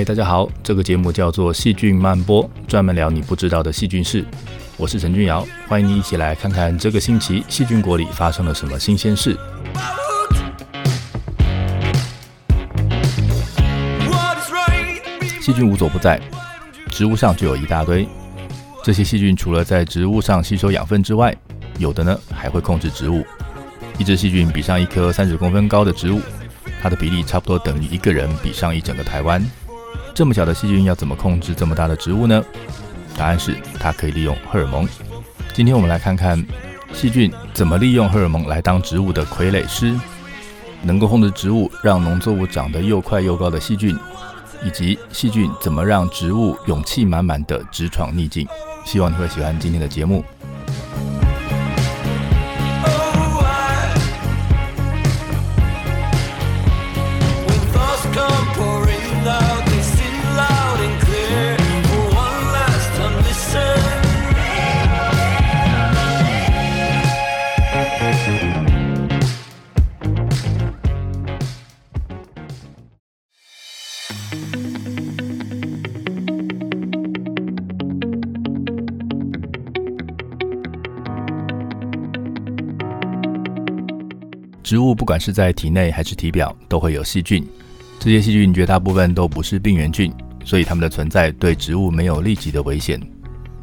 嗨，大家好，这个节目叫做《细菌漫播》，专门聊你不知道的细菌事。我是陈俊尧，欢迎你一起来看看这个星期细菌国里发生了什么新鲜事。细菌无所不在，植物上就有一大堆。这些细菌除了在植物上吸收养分之外，有的呢还会控制植物。一只细菌比上一棵三十公分高的植物，它的比例差不多等于一个人比上一整个台湾。这么小的细菌要怎么控制这么大的植物呢？答案是它可以利用荷尔蒙。今天我们来看看细菌怎么利用荷尔蒙来当植物的傀儡师，能够控制植物让农作物长得又快又高的细菌，以及细菌怎么让植物勇气满满的直闯逆境。希望你会喜欢今天的节目。植物不管是在体内还是体表，都会有细菌。这些细菌绝大部分都不是病原菌，所以它们的存在对植物没有立即的危险。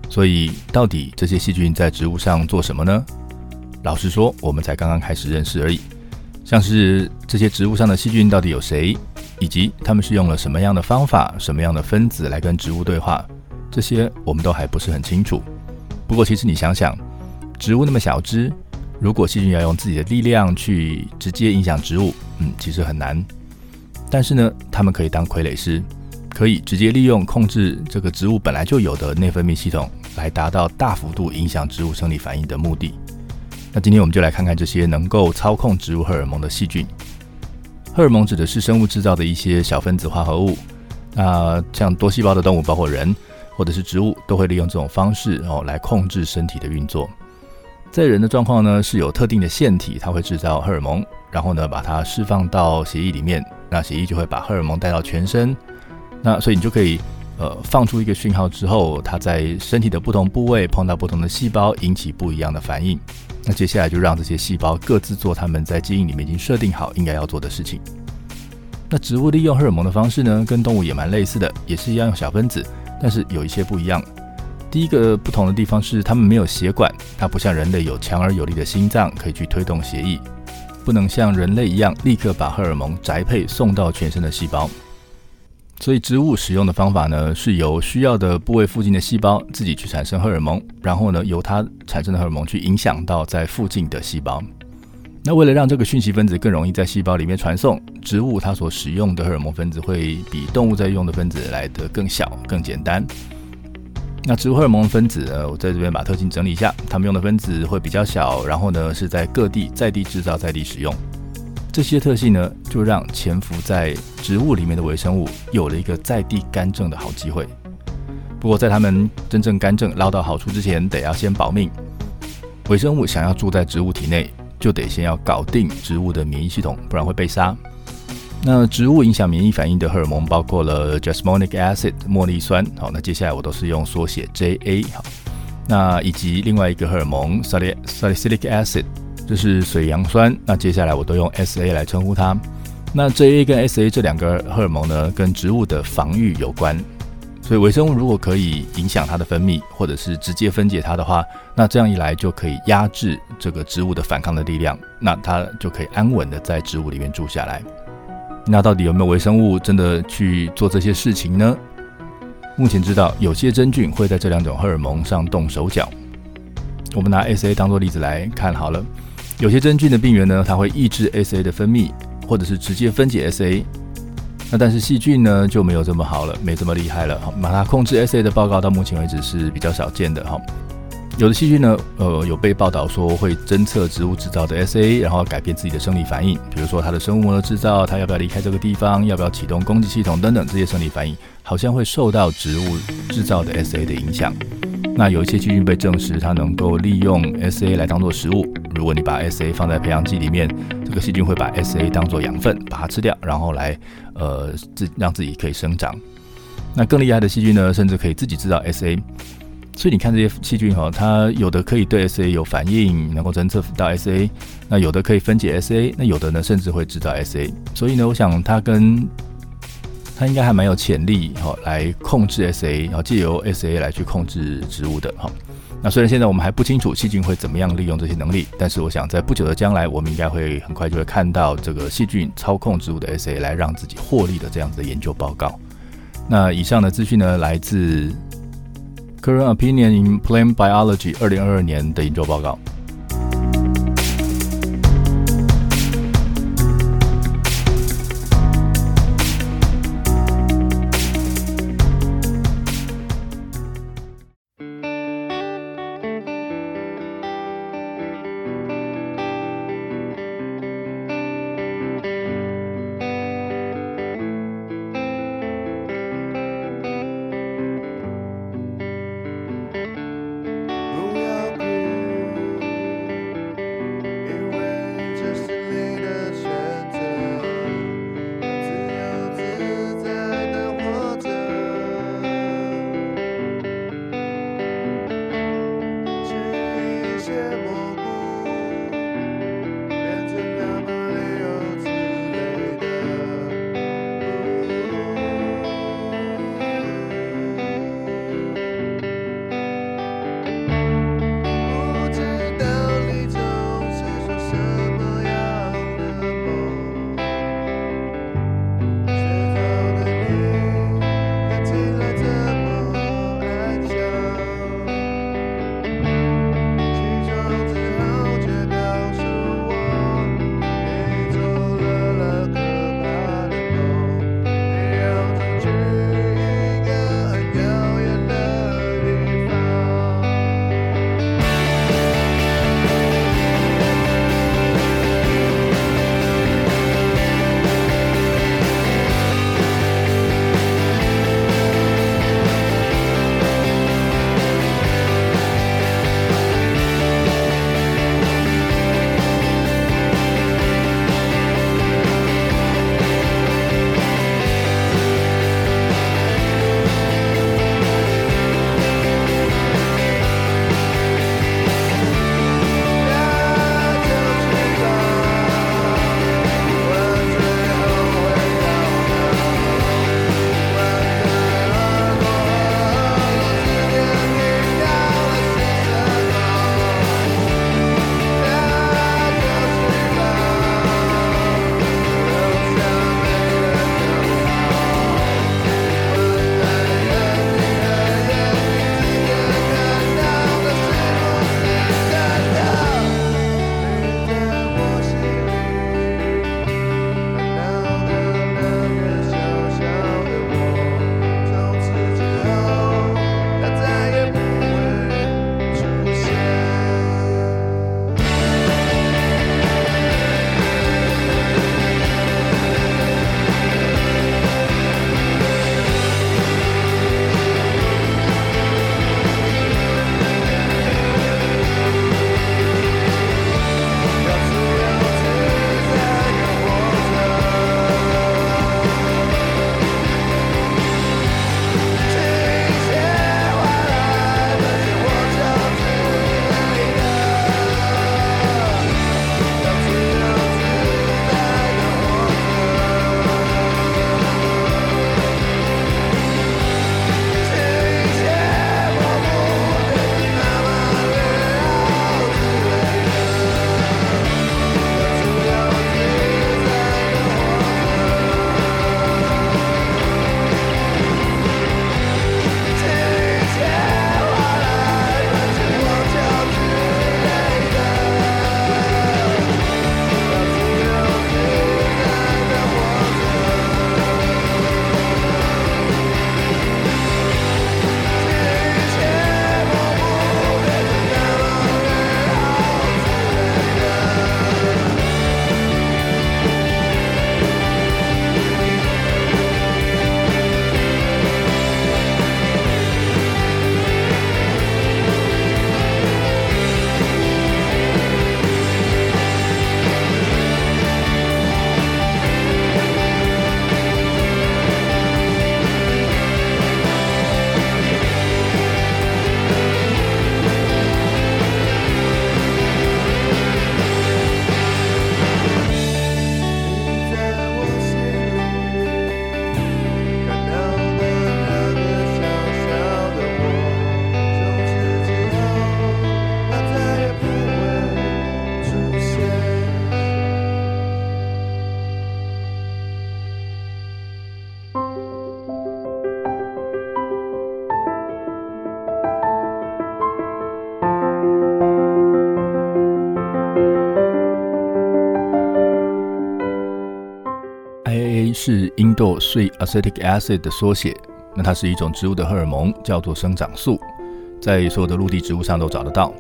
所以，到底这些细菌在植物上做什么呢？老实说，我们才刚刚开始认识而已。像是这些植物上的细菌到底有谁，以及它们是用了什么样的方法、什么样的分子来跟植物对话，这些我们都还不是很清楚。不过，其实你想想，植物那么小只。如果细菌要用自己的力量去直接影响植物，嗯，其实很难。但是呢，它们可以当傀儡师，可以直接利用控制这个植物本来就有的内分泌系统，来达到大幅度影响植物生理反应的目的。那今天我们就来看看这些能够操控植物荷尔蒙的细菌。荷尔蒙指的是生物制造的一些小分子化合物。那像多细胞的动物，包括人或者是植物，都会利用这种方式哦来控制身体的运作。在人的状况呢，是有特定的腺体，它会制造荷尔蒙，然后呢把它释放到血液里面，那血液就会把荷尔蒙带到全身，那所以你就可以呃放出一个讯号之后，它在身体的不同部位碰到不同的细胞，引起不一样的反应。那接下来就让这些细胞各自做他们在基因里面已经设定好应该要做的事情。那植物利用荷尔蒙的方式呢，跟动物也蛮类似的，也是一样用小分子，但是有一些不一样。第一个不同的地方是，它们没有血管，它不像人类有强而有力的心脏可以去推动血液，不能像人类一样立刻把荷尔蒙宅配送到全身的细胞。所以植物使用的方法呢，是由需要的部位附近的细胞自己去产生荷尔蒙，然后呢由它产生的荷尔蒙去影响到在附近的细胞。那为了让这个讯息分子更容易在细胞里面传送，植物它所使用的荷尔蒙分子会比动物在用的分子来得更小、更简单。那植物荷尔蒙分子呢？我在这边把特性整理一下，它们用的分子会比较小，然后呢是在各地在地制造、在地使用。这些特性呢，就让潜伏在植物里面的微生物有了一个在地干政的好机会。不过，在它们真正干政捞到好处之前，得要先保命。微生物想要住在植物体内，就就得先要搞定植物的免疫系统，不然会被杀。那植物影响免疫反应的荷尔蒙包括了 jasmonic acid 茉莉酸，好，那接下来我都是用缩写 JA 好，那以及另外一个荷尔蒙 salicylic acid，这是水杨酸，那接下来我都用 SA 来称呼它。那 JA 跟 SA 这两个荷尔蒙呢，跟植物的防御有关，所以微生物如果可以影响它的分泌，或者是直接分解它的话，那这样一来就可以压制这个植物的反抗的力量，那它就可以安稳的在植物里面住下来。那到底有没有微生物真的去做这些事情呢？目前知道有些真菌会在这两种荷尔蒙上动手脚。我们拿 SA 当做例子来看好了，有些真菌的病原呢，它会抑制 SA 的分泌，或者是直接分解 SA。那但是细菌呢就没有这么好了，没这么厉害了。好把它控制 SA 的报告到目前为止是比较少见的哈。有的细菌呢，呃，有被报道说会侦测植物制造的 SA，然后改变自己的生理反应，比如说它的生物膜的制造，它要不要离开这个地方，要不要启动攻击系统等等，这些生理反应好像会受到植物制造的 SA 的影响。那有一些细菌被证实它能够利用 SA 来当做食物，如果你把 SA 放在培养基里面，这个细菌会把 SA 当做养分，把它吃掉，然后来呃自让自己可以生长。那更厉害的细菌呢，甚至可以自己制造 SA。所以你看这些细菌哈，它有的可以对 SA 有反应，能够侦测到 SA，那有的可以分解 SA，那有的呢甚至会制造 SA。所以呢，我想它跟它应该还蛮有潜力哈，来控制 SA，然后借由 SA 来去控制植物的哈。那虽然现在我们还不清楚细菌会怎么样利用这些能力，但是我想在不久的将来，我们应该会很快就会看到这个细菌操控植物的 SA 来让自己获利的这样子的研究报告。那以上的资讯呢，来自。个人 Opinion in Plant Biology 二零二二年的研究报告。是 indole-acetic acid 的缩写。那它是一种植物的荷尔蒙，叫做生长素，在所有的陆地植物上都找得到。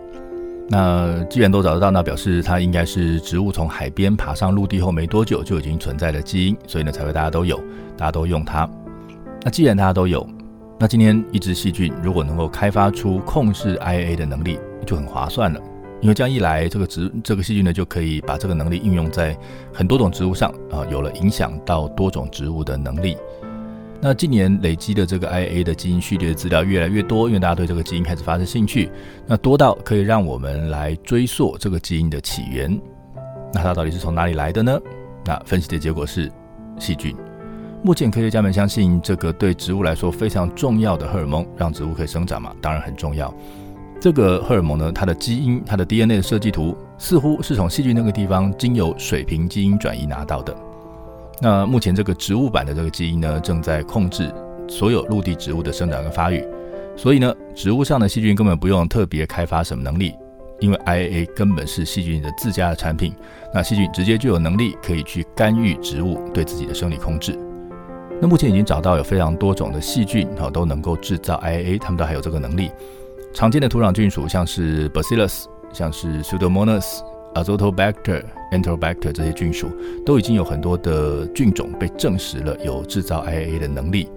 那既然都找得到，那表示它应该是植物从海边爬上陆地后没多久就已经存在的基因，所以呢才会大家都有，大家都用它。那既然大家都有，那今天一只细菌如果能够开发出控制 I A 的能力，就很划算了。因为这样一来，这个植这个细菌呢就可以把这个能力应用在很多种植物上啊，有了影响到多种植物的能力。那近年累积的这个 IA 的基因序列资料越来越多，因为大家对这个基因开始发生兴趣，那多到可以让我们来追溯这个基因的起源。那它到底是从哪里来的呢？那分析的结果是细菌。目前科学家们相信，这个对植物来说非常重要的荷尔蒙，让植物可以生长嘛，当然很重要。这个荷尔蒙呢，它的基因、它的 DNA 的设计图，似乎是从细菌那个地方经由水平基因转移拿到的。那目前这个植物版的这个基因呢，正在控制所有陆地植物的生长跟发育。所以呢，植物上的细菌根本不用特别开发什么能力，因为 IAA 根本是细菌的自家的产品。那细菌直接就有能力可以去干预植物对自己的生理控制。那目前已经找到有非常多种的细菌，哈，都能够制造 IAA，他们都还有这个能力。常见的土壤菌属像是 Bacillus，像是 Pseudomonas、Azotobacter、Enterobacter 这些菌属，都已经有很多的菌种被证实了有制造 IAA 的能力。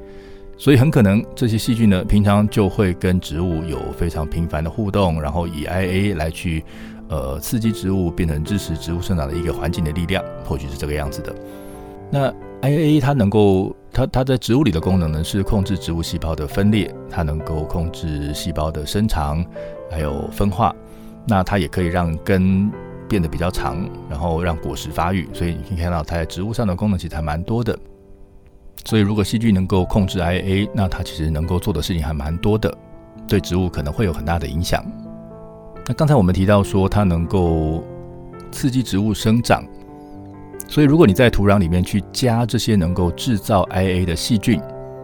所以很可能这些细菌呢，平常就会跟植物有非常频繁的互动，然后以 IAA 来去呃刺激植物变成支持植物生长的一个环境的力量，或许是这个样子的。那 IAA 它能够它它在植物里的功能呢，是控制植物细胞的分裂，它能够控制细胞的伸长，还有分化。那它也可以让根变得比较长，然后让果实发育。所以你可以看到它在植物上的功能其实还蛮多的。所以如果细菌能够控制 IAA，那它其实能够做的事情还蛮多的，对植物可能会有很大的影响。那刚才我们提到说它能够刺激植物生长。所以，如果你在土壤里面去加这些能够制造 IA 的细菌，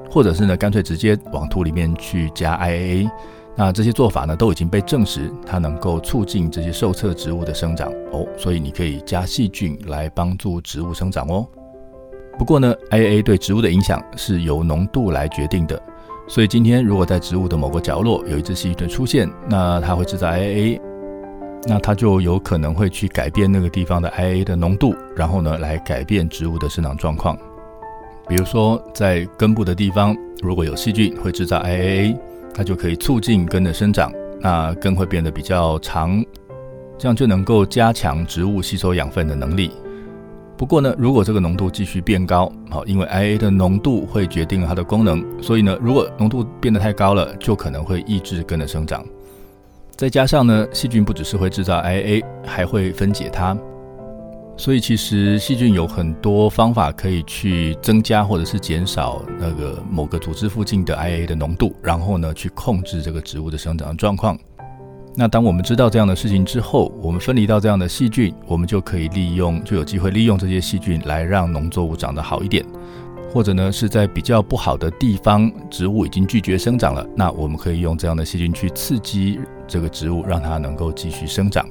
或者是呢，干脆直接往土里面去加 IAA，那这些做法呢都已经被证实，它能够促进这些受测植物的生长哦。所以你可以加细菌来帮助植物生长哦。不过呢，IAA 对植物的影响是由浓度来决定的。所以今天如果在植物的某个角落有一只细菌出现，那它会制造 IAA。那它就有可能会去改变那个地方的 IA 的浓度，然后呢，来改变植物的生长状况。比如说，在根部的地方，如果有细菌会制造 IAA，它就可以促进根的生长，那根会变得比较长，这样就能够加强植物吸收养分的能力。不过呢，如果这个浓度继续变高，好，因为 IA 的浓度会决定它的功能，所以呢，如果浓度变得太高了，就可能会抑制根的生长。再加上呢，细菌不只是会制造 IA，还会分解它，所以其实细菌有很多方法可以去增加或者是减少那个某个组织附近的 IA 的浓度，然后呢去控制这个植物的生长状况。那当我们知道这样的事情之后，我们分离到这样的细菌，我们就可以利用，就有机会利用这些细菌来让农作物长得好一点。或者呢，是在比较不好的地方，植物已经拒绝生长了，那我们可以用这样的细菌去刺激这个植物，让它能够继续生长。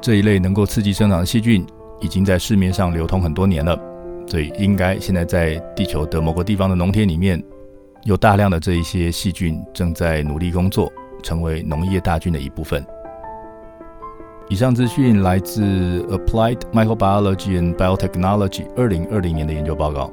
这一类能够刺激生长的细菌已经在市面上流通很多年了，所以应该现在在地球的某个地方的农田里面，有大量的这一些细菌正在努力工作，成为农业大军的一部分。以上资讯来自 Applied Microbiology and Biotechnology 二零二零年的研究报告。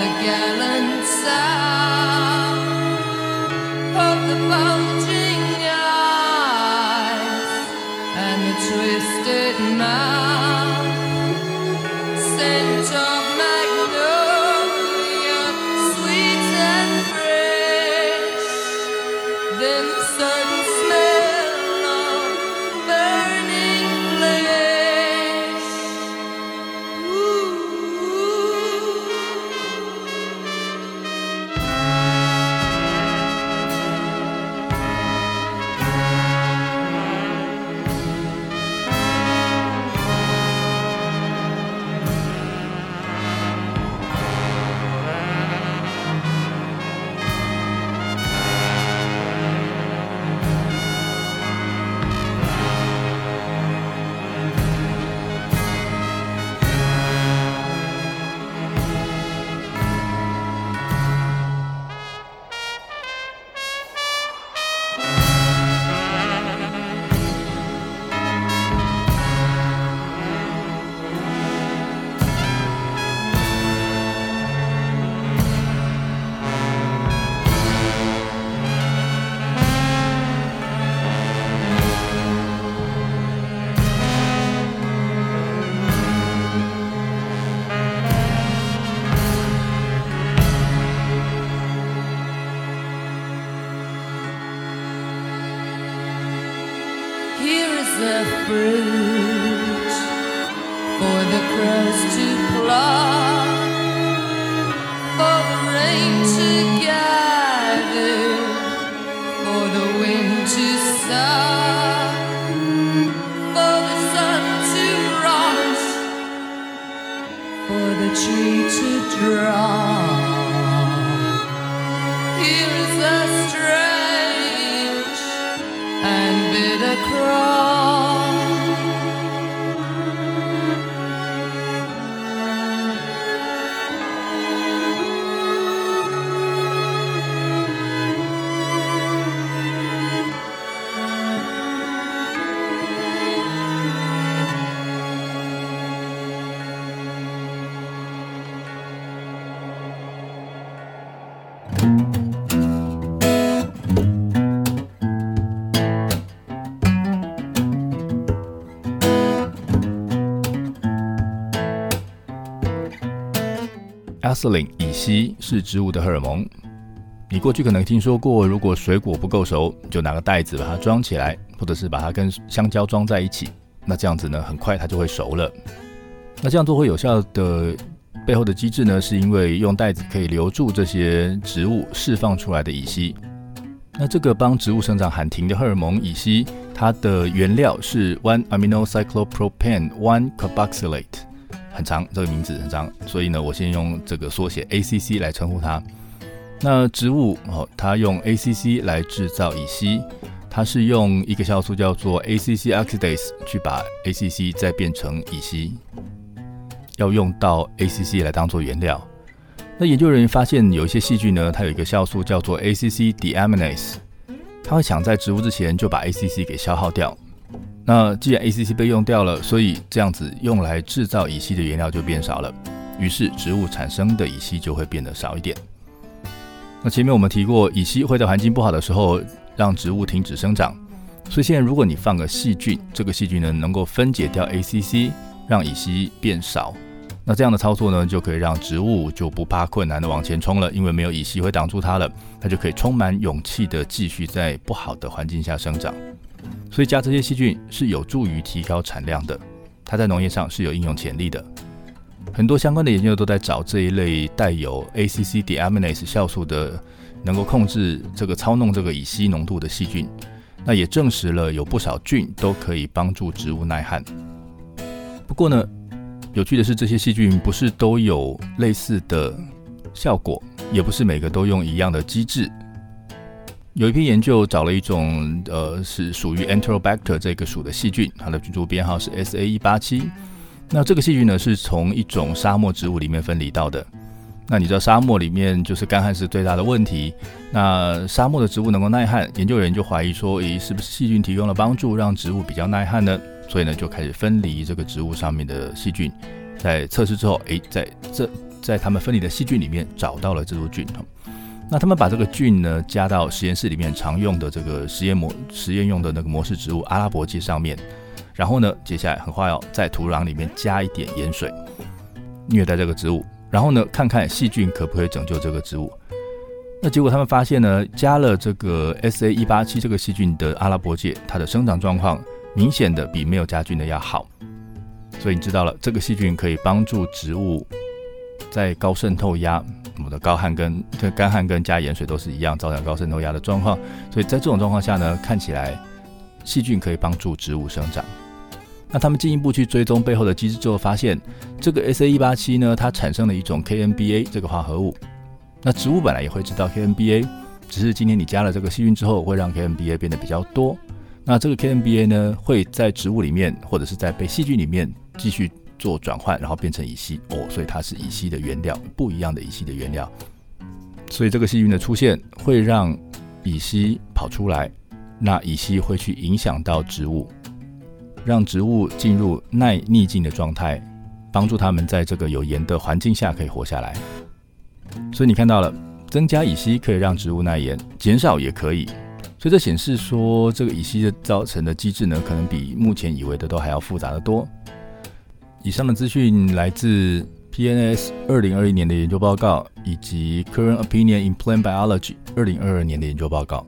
the gallant sound of the bulging eyes and the twisted mouth, scent 阿司林乙烯是植物的荷尔蒙。你过去可能听说过，如果水果不够熟，就拿个袋子把它装起来，或者是把它跟香蕉装在一起，那这样子呢，很快它就会熟了。那这样做会有效的背后的机制呢，是因为用袋子可以留住这些植物释放出来的乙烯。那这个帮植物生长喊停的荷尔蒙乙烯，它的原料是 one amino cyclopropane one carboxylate。很长，这个名字很长，所以呢，我先用这个缩写 ACC 来称呼它。那植物哦，它用 ACC 来制造乙烯，它是用一个酵素叫做 ACC oxidase 去把 ACC 再变成乙烯，要用到 ACC 来当做原料。那研究人员发现有一些细菌呢，它有一个酵素叫做 ACC deaminase，它会抢在植物之前就把 ACC 给消耗掉。那既然 ACC 被用掉了，所以这样子用来制造乙烯的原料就变少了，于是植物产生的乙烯就会变得少一点。那前面我们提过，乙烯会在环境不好的时候让植物停止生长，所以现在如果你放个细菌，这个细菌呢能够分解掉 ACC，让乙烯变少，那这样的操作呢就可以让植物就不怕困难的往前冲了，因为没有乙烯会挡住它了，它就可以充满勇气的继续在不好的环境下生长。所以加这些细菌是有助于提高产量的，它在农业上是有应用潜力的。很多相关的研究都在找这一类带有 ACC deaminase 酵素的，能够控制这个操弄这个乙烯浓度的细菌。那也证实了有不少菌都可以帮助植物耐旱。不过呢，有趣的是这些细菌不是都有类似的效果，也不是每个都用一样的机制。有一批研究找了一种呃是属于 Enterobacter 这个属的细菌，它的菌株编号是 SA 一八七。那这个细菌呢是从一种沙漠植物里面分离到的。那你知道沙漠里面就是干旱是最大的问题。那沙漠的植物能够耐旱，研究人员就怀疑说，诶，是不是细菌提供了帮助，让植物比较耐旱呢？所以呢就开始分离这个植物上面的细菌。在测试之后，诶，在这在他们分离的细菌里面找到了这株菌。那他们把这个菌呢加到实验室里面常用的这个实验模实验用的那个模式植物阿拉伯芥上面，然后呢，接下来很快要在土壤里面加一点盐水，虐待这个植物，然后呢，看看细菌可不可以拯救这个植物。那结果他们发现呢，加了这个 S A 一八七这个细菌的阿拉伯芥，它的生长状况明显的比没有加菌的要好。所以你知道了，这个细菌可以帮助植物在高渗透压，我们的高汗跟这干旱跟加盐水都是一样，造成高渗透压的状况。所以在这种状况下呢，看起来细菌可以帮助植物生长。那他们进一步去追踪背后的机制之后，发现这个 S A 一八七呢，它产生了一种 K N B A 这个化合物。那植物本来也会知道 K N B A，只是今天你加了这个细菌之后，会让 K N B A 变得比较多。那这个 K N B A 呢，会在植物里面或者是在被细菌里面继续做转换，然后变成乙烯哦，所以它是乙烯的原料，不一样的乙烯的原料。所以这个细菌的出现会让乙烯跑出来，那乙烯会去影响到植物，让植物进入耐逆境的状态，帮助它们在这个有盐的环境下可以活下来。所以你看到了，增加乙烯可以让植物耐盐，减少也可以。所以这显示说，这个乙烯的造成的机制呢，可能比目前以为的都还要复杂的多。以上的资讯来自 PNS 二零二一年的研究报告，以及 Current Opinion in Plant Biology 二零二二年的研究报告。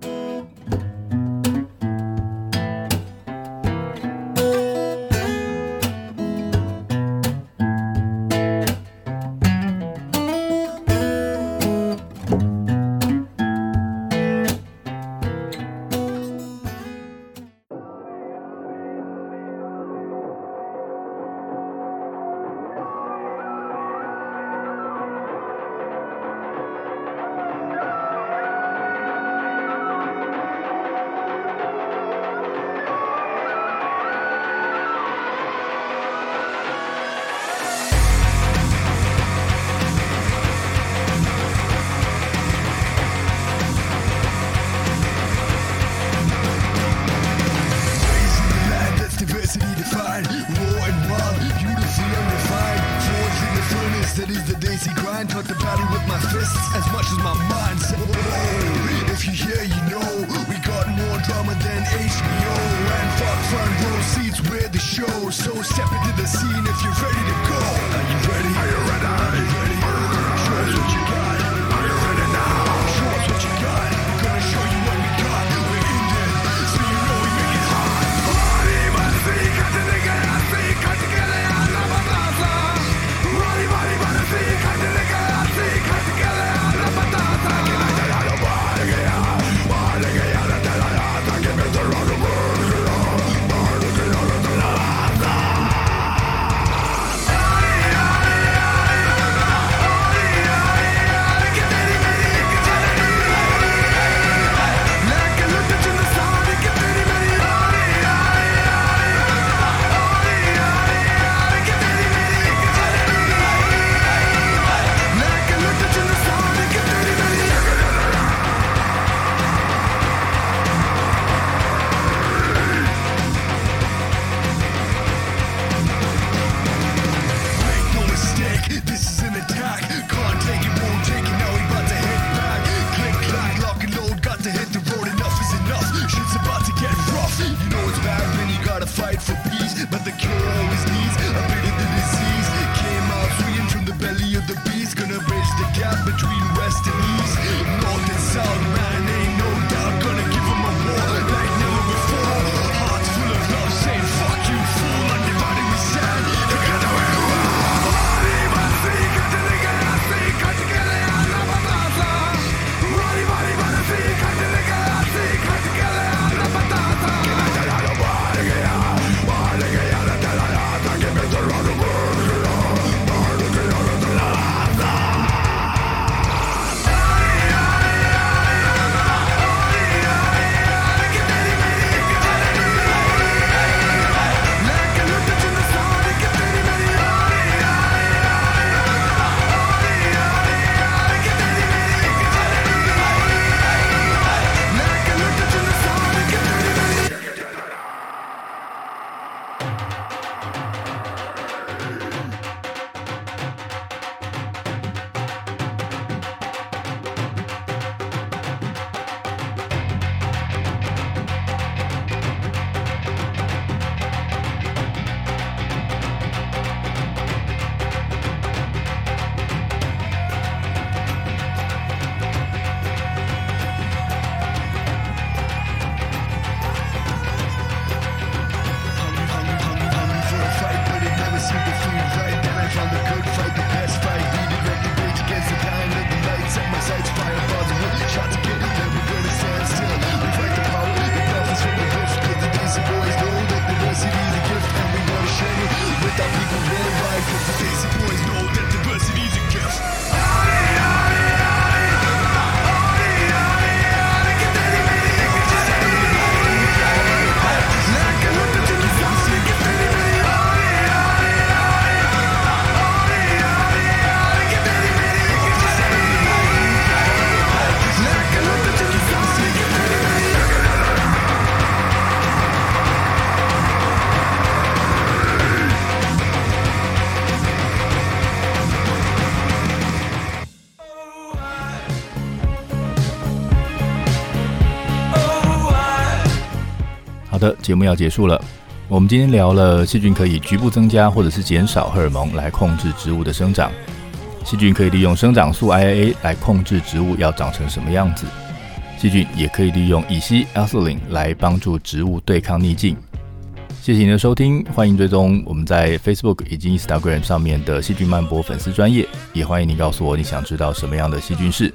节目要结束了。我们今天聊了细菌可以局部增加或者是减少荷尔蒙来控制植物的生长。细菌可以利用生长素 IAA 来控制植物要长成什么样子。细菌也可以利用乙烯 a l 林来帮助植物对抗逆境。谢谢您的收听，欢迎追踪我们在 Facebook 以及 Instagram 上面的细菌漫播粉丝专业，也欢迎你告诉我你想知道什么样的细菌事。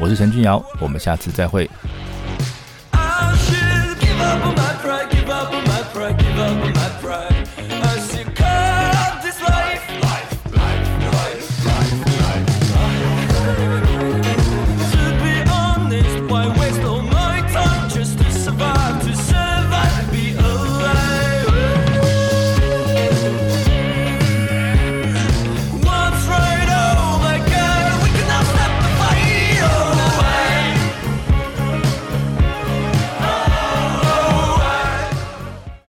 我是陈君瑶，我们下次再会。